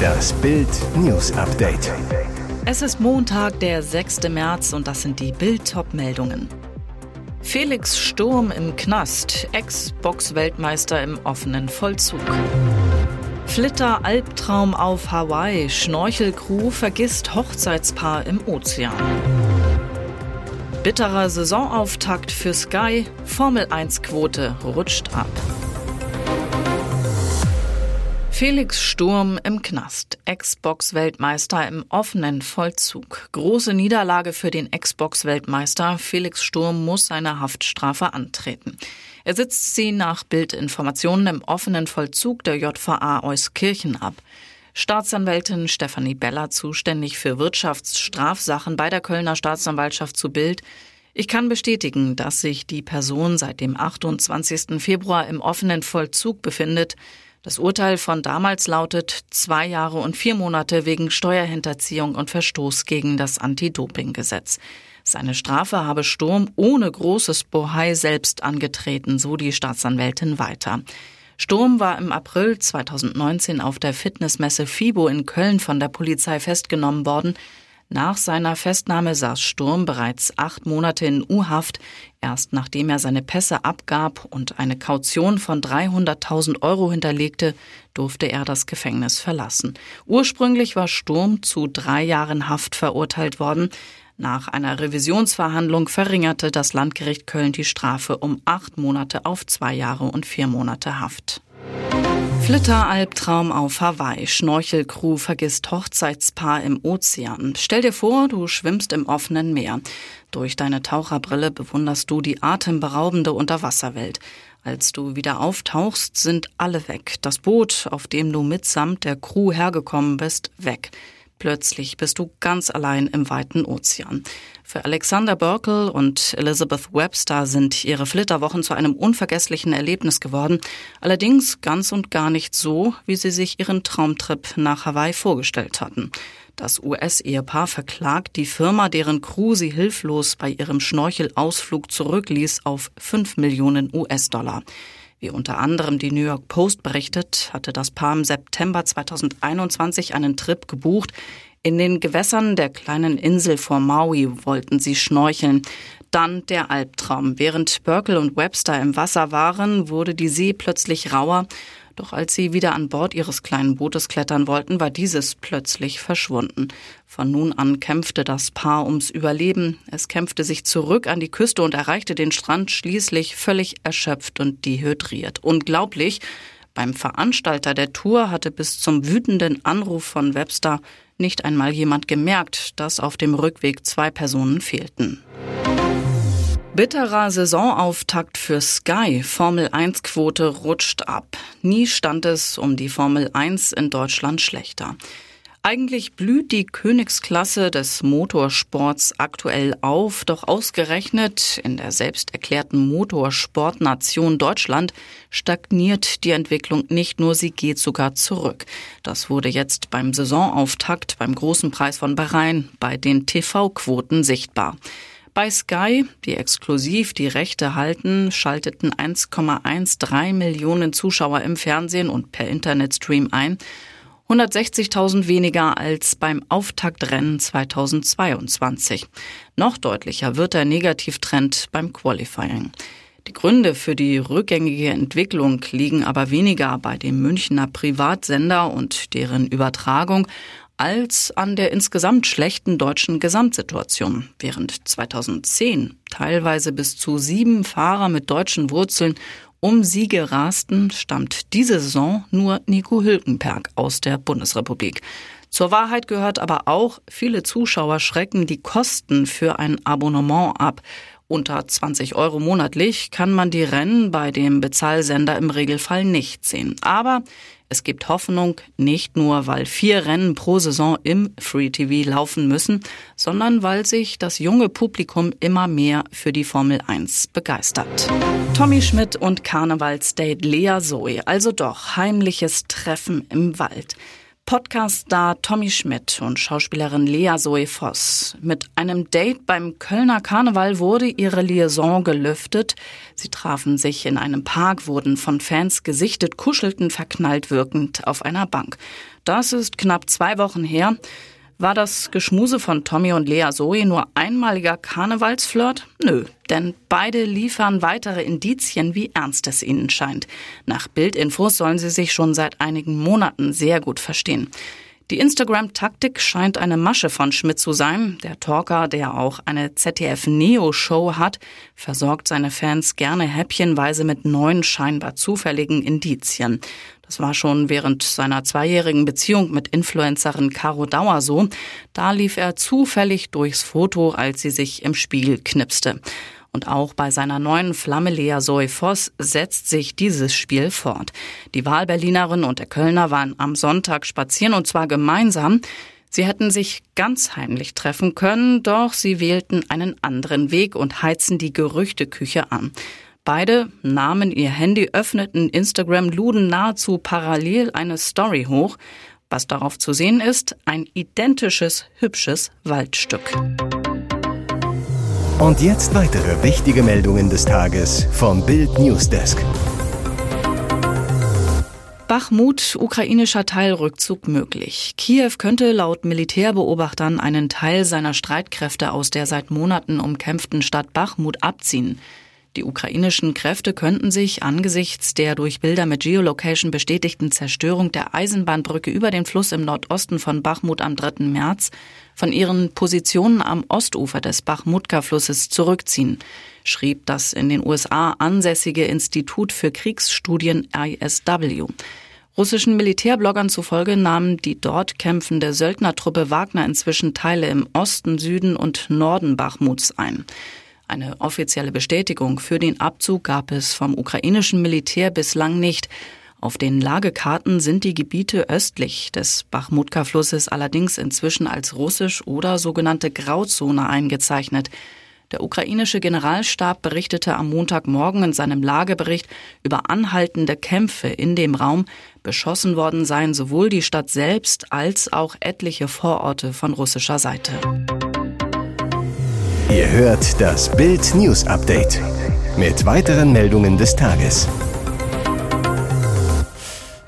Das Bild News Update. Es ist Montag, der 6. März und das sind die Bild meldungen Felix Sturm im Knast, Ex-Box-Weltmeister im offenen Vollzug. Flitter Albtraum auf Hawaii, Schnorchelcrew vergisst Hochzeitspaar im Ozean. Bitterer Saisonauftakt für Sky, Formel 1 Quote rutscht ab. Felix Sturm im Knast, Xbox-Weltmeister im offenen Vollzug. Große Niederlage für den Xbox-Weltmeister. Felix Sturm muss seine Haftstrafe antreten. Er sitzt sie nach Bildinformationen im offenen Vollzug der JVA Euskirchen ab. Staatsanwältin Stefanie Beller, zuständig für Wirtschaftsstrafsachen bei der Kölner Staatsanwaltschaft zu Bild. Ich kann bestätigen, dass sich die Person seit dem 28. Februar im offenen Vollzug befindet. Das Urteil von damals lautet zwei Jahre und vier Monate wegen Steuerhinterziehung und Verstoß gegen das Anti-Doping-Gesetz. Seine Strafe habe Sturm ohne großes Bohai selbst angetreten, so die Staatsanwältin weiter. Sturm war im April 2019 auf der Fitnessmesse FIBO in Köln von der Polizei festgenommen worden. Nach seiner Festnahme saß Sturm bereits acht Monate in U-Haft. Erst nachdem er seine Pässe abgab und eine Kaution von 300.000 Euro hinterlegte, durfte er das Gefängnis verlassen. Ursprünglich war Sturm zu drei Jahren Haft verurteilt worden. Nach einer Revisionsverhandlung verringerte das Landgericht Köln die Strafe um acht Monate auf zwei Jahre und vier Monate Haft. Flitter-Albtraum auf Hawaii. Schnorchelcrew vergisst Hochzeitspaar im Ozean. Stell dir vor, du schwimmst im offenen Meer. Durch deine Taucherbrille bewunderst du die atemberaubende Unterwasserwelt. Als du wieder auftauchst, sind alle weg. Das Boot, auf dem du mitsamt der Crew hergekommen bist, weg. Plötzlich bist du ganz allein im weiten Ozean. Für Alexander Burkle und Elizabeth Webster sind ihre Flitterwochen zu einem unvergesslichen Erlebnis geworden. Allerdings ganz und gar nicht so, wie sie sich ihren Traumtrip nach Hawaii vorgestellt hatten. Das US-Ehepaar verklagt die Firma, deren Crew sie hilflos bei ihrem Schnorchelausflug zurückließ, auf 5 Millionen US-Dollar. Wie unter anderem die New York Post berichtet, hatte das Paar im September 2021 einen Trip gebucht. In den Gewässern der kleinen Insel vor Maui wollten sie schnorcheln. Dann der Albtraum. Während Burkle und Webster im Wasser waren, wurde die See plötzlich rauer. Doch als sie wieder an Bord ihres kleinen Bootes klettern wollten, war dieses plötzlich verschwunden. Von nun an kämpfte das Paar ums Überleben. Es kämpfte sich zurück an die Küste und erreichte den Strand schließlich völlig erschöpft und dehydriert. Unglaublich. Beim Veranstalter der Tour hatte bis zum wütenden Anruf von Webster nicht einmal jemand gemerkt, dass auf dem Rückweg zwei Personen fehlten. Bitterer Saisonauftakt für Sky. Formel 1 Quote rutscht ab. Nie stand es um die Formel 1 in Deutschland schlechter. Eigentlich blüht die Königsklasse des Motorsports aktuell auf, doch ausgerechnet in der selbst erklärten Motorsportnation Deutschland stagniert die Entwicklung nicht nur, sie geht sogar zurück. Das wurde jetzt beim Saisonauftakt beim Großen Preis von Bahrain bei den TV-Quoten sichtbar. Bei Sky, die exklusiv die Rechte halten, schalteten 1,13 Millionen Zuschauer im Fernsehen und per Internetstream ein. 160.000 weniger als beim Auftaktrennen 2022. Noch deutlicher wird der Negativtrend beim Qualifying. Die Gründe für die rückgängige Entwicklung liegen aber weniger bei dem Münchner Privatsender und deren Übertragung als an der insgesamt schlechten deutschen Gesamtsituation. Während 2010 teilweise bis zu sieben Fahrer mit deutschen Wurzeln um Siege rasten, stammt diese Saison nur Nico Hülkenberg aus der Bundesrepublik. Zur Wahrheit gehört aber auch, viele Zuschauer schrecken die Kosten für ein Abonnement ab. Unter 20 Euro monatlich kann man die Rennen bei dem Bezahlsender im Regelfall nicht sehen. Aber es gibt Hoffnung, nicht nur, weil vier Rennen pro Saison im Free TV laufen müssen, sondern weil sich das junge Publikum immer mehr für die Formel 1 begeistert. Tommy Schmidt und Karnevalsdate Lea Zoe, also doch heimliches Treffen im Wald. Podcast-Star Tommy Schmidt und Schauspielerin Lea Zoe Voss. Mit einem Date beim Kölner Karneval wurde ihre Liaison gelüftet. Sie trafen sich in einem Park, wurden von Fans gesichtet, kuschelten verknallt wirkend auf einer Bank. Das ist knapp zwei Wochen her. War das Geschmuse von Tommy und Lea Zoe nur einmaliger Karnevalsflirt? Nö, denn beide liefern weitere Indizien, wie ernst es ihnen scheint. Nach Bildinfos sollen sie sich schon seit einigen Monaten sehr gut verstehen. Die Instagram-Taktik scheint eine Masche von Schmidt zu sein. Der Talker, der auch eine ZDF-Neo-Show hat, versorgt seine Fans gerne häppchenweise mit neuen, scheinbar zufälligen Indizien. Das war schon während seiner zweijährigen Beziehung mit Influencerin Caro Dauer so. Da lief er zufällig durchs Foto, als sie sich im Spiegel knipste. Und auch bei seiner neuen Flamme Lea Zoe Voss setzt sich dieses Spiel fort. Die Wahlberlinerin und der Kölner waren am Sonntag spazieren und zwar gemeinsam. Sie hätten sich ganz heimlich treffen können, doch sie wählten einen anderen Weg und heizen die Gerüchteküche an. Beide nahmen ihr Handy, öffneten Instagram, luden nahezu parallel eine Story hoch. Was darauf zu sehen ist, ein identisches, hübsches Waldstück. Und jetzt weitere wichtige Meldungen des Tages vom Bild Newsdesk. Bachmut, ukrainischer Teilrückzug möglich. Kiew könnte laut Militärbeobachtern einen Teil seiner Streitkräfte aus der seit Monaten umkämpften Stadt Bachmut abziehen. Die ukrainischen Kräfte könnten sich angesichts der durch Bilder mit Geolocation bestätigten Zerstörung der Eisenbahnbrücke über den Fluss im Nordosten von Bachmut am 3. März von ihren Positionen am Ostufer des Bachmutka-Flusses zurückziehen, schrieb das in den USA ansässige Institut für Kriegsstudien ISW. Russischen Militärbloggern zufolge nahmen die dort kämpfende Söldnertruppe Wagner inzwischen Teile im Osten, Süden und Norden Bachmuts ein. Eine offizielle Bestätigung für den Abzug gab es vom ukrainischen Militär bislang nicht. Auf den Lagekarten sind die Gebiete östlich des Bachmutka-Flusses allerdings inzwischen als russisch oder sogenannte Grauzone eingezeichnet. Der ukrainische Generalstab berichtete am Montagmorgen in seinem Lagebericht über anhaltende Kämpfe in dem Raum. Beschossen worden seien sowohl die Stadt selbst als auch etliche Vororte von russischer Seite. Ihr hört das Bild News Update mit weiteren Meldungen des Tages.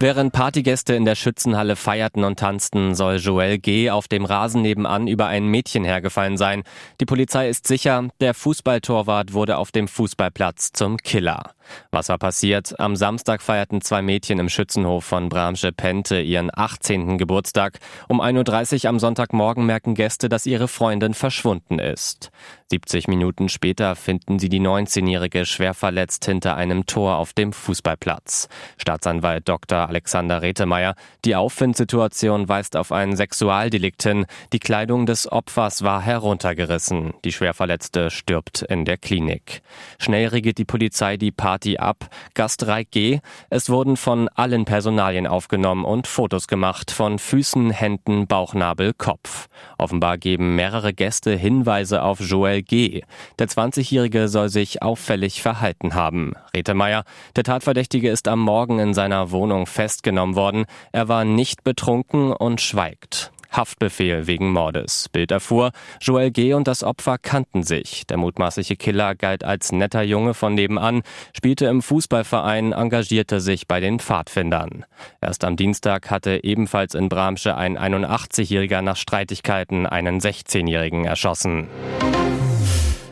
Während Partygäste in der Schützenhalle feierten und tanzten, soll Joel G. auf dem Rasen nebenan über ein Mädchen hergefallen sein. Die Polizei ist sicher, der Fußballtorwart wurde auf dem Fußballplatz zum Killer. Was war passiert? Am Samstag feierten zwei Mädchen im Schützenhof von Bramsche Pente ihren 18. Geburtstag. Um 1.30 Uhr am Sonntagmorgen merken Gäste, dass ihre Freundin verschwunden ist. 70 Minuten später finden sie die 19-Jährige schwer verletzt hinter einem Tor auf dem Fußballplatz. Staatsanwalt Dr. Alexander Retemeyer. Die Auffindsituation weist auf ein Sexualdelikt hin. Die Kleidung des Opfers war heruntergerissen. Die Schwerverletzte stirbt in der Klinik. Schnell regiert die Polizei die Party Party ab. Gast G. Es wurden von allen Personalien aufgenommen und Fotos gemacht von Füßen, Händen, Bauchnabel, Kopf. Offenbar geben mehrere Gäste Hinweise auf Joel G. Der 20-Jährige soll sich auffällig verhalten haben. Rete Meyer, der Tatverdächtige ist am Morgen in seiner Wohnung festgenommen worden. Er war nicht betrunken und schweigt. Haftbefehl wegen Mordes. Bild erfuhr, Joel G. und das Opfer kannten sich. Der mutmaßliche Killer galt als netter Junge von nebenan, spielte im Fußballverein, engagierte sich bei den Pfadfindern. Erst am Dienstag hatte ebenfalls in Bramsche ein 81-Jähriger nach Streitigkeiten einen 16-Jährigen erschossen.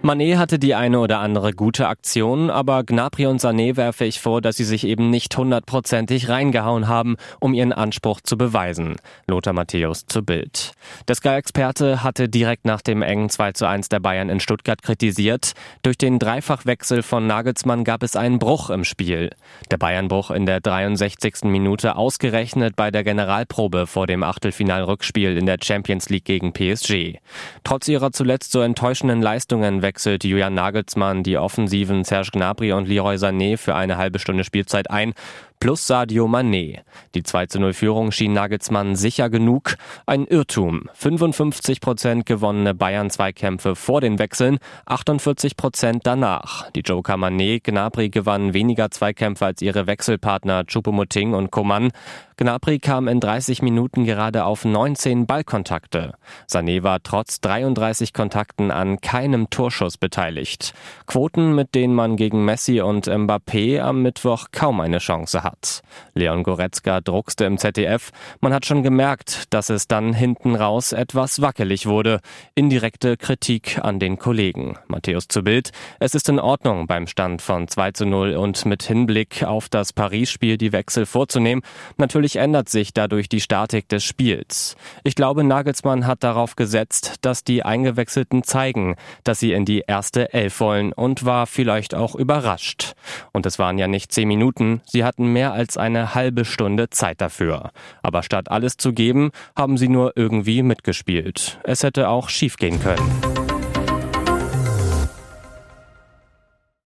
Manet hatte die eine oder andere gute Aktion, aber Gnabry und Sané werfe ich vor, dass sie sich eben nicht hundertprozentig reingehauen haben, um ihren Anspruch zu beweisen. Lothar Matthäus zu Bild. Der Sky-Experte hatte direkt nach dem engen 2 zu 1 der Bayern in Stuttgart kritisiert. Durch den Dreifachwechsel von Nagelsmann gab es einen Bruch im Spiel. Der Bayernbruch in der 63. Minute ausgerechnet bei der Generalprobe vor dem Achtelfinalrückspiel in der Champions League gegen PSG. Trotz ihrer zuletzt so enttäuschenden Leistungen wechselt Julian Nagelsmann die Offensiven Serge Gnabry und Leroy Sané für eine halbe Stunde Spielzeit ein, plus Sadio Mané. Die 2 zu 0 Führung schien Nagelsmann sicher genug. Ein Irrtum. 55 Prozent gewonnene Bayern-Zweikämpfe vor den Wechseln, 48 Prozent danach. Die Joker Mané, Gnabry gewannen weniger Zweikämpfe als ihre Wechselpartner Choupo-Moting und Coman. Gnabry kam in 30 Minuten gerade auf 19 Ballkontakte. Sané war trotz 33 Kontakten an keinem Torschuss beteiligt. Quoten, mit denen man gegen Messi und Mbappé am Mittwoch kaum eine Chance hat. Leon Goretzka druckste im ZDF. Man hat schon gemerkt, dass es dann hinten raus etwas wackelig wurde. Indirekte Kritik an den Kollegen. Matthäus zu Bild. Es ist in Ordnung, beim Stand von 2 zu 0 und mit Hinblick auf das Paris-Spiel die Wechsel vorzunehmen. Natürlich ändert sich dadurch die Statik des Spiels. Ich glaube, Nagelsmann hat darauf gesetzt, dass die Eingewechselten zeigen, dass sie in die erste Elf wollen und war vielleicht auch überrascht. Und es waren ja nicht zehn Minuten, sie hatten mehr als eine halbe Stunde Zeit dafür. Aber statt alles zu geben, haben sie nur irgendwie mitgespielt. Es hätte auch schiefgehen können.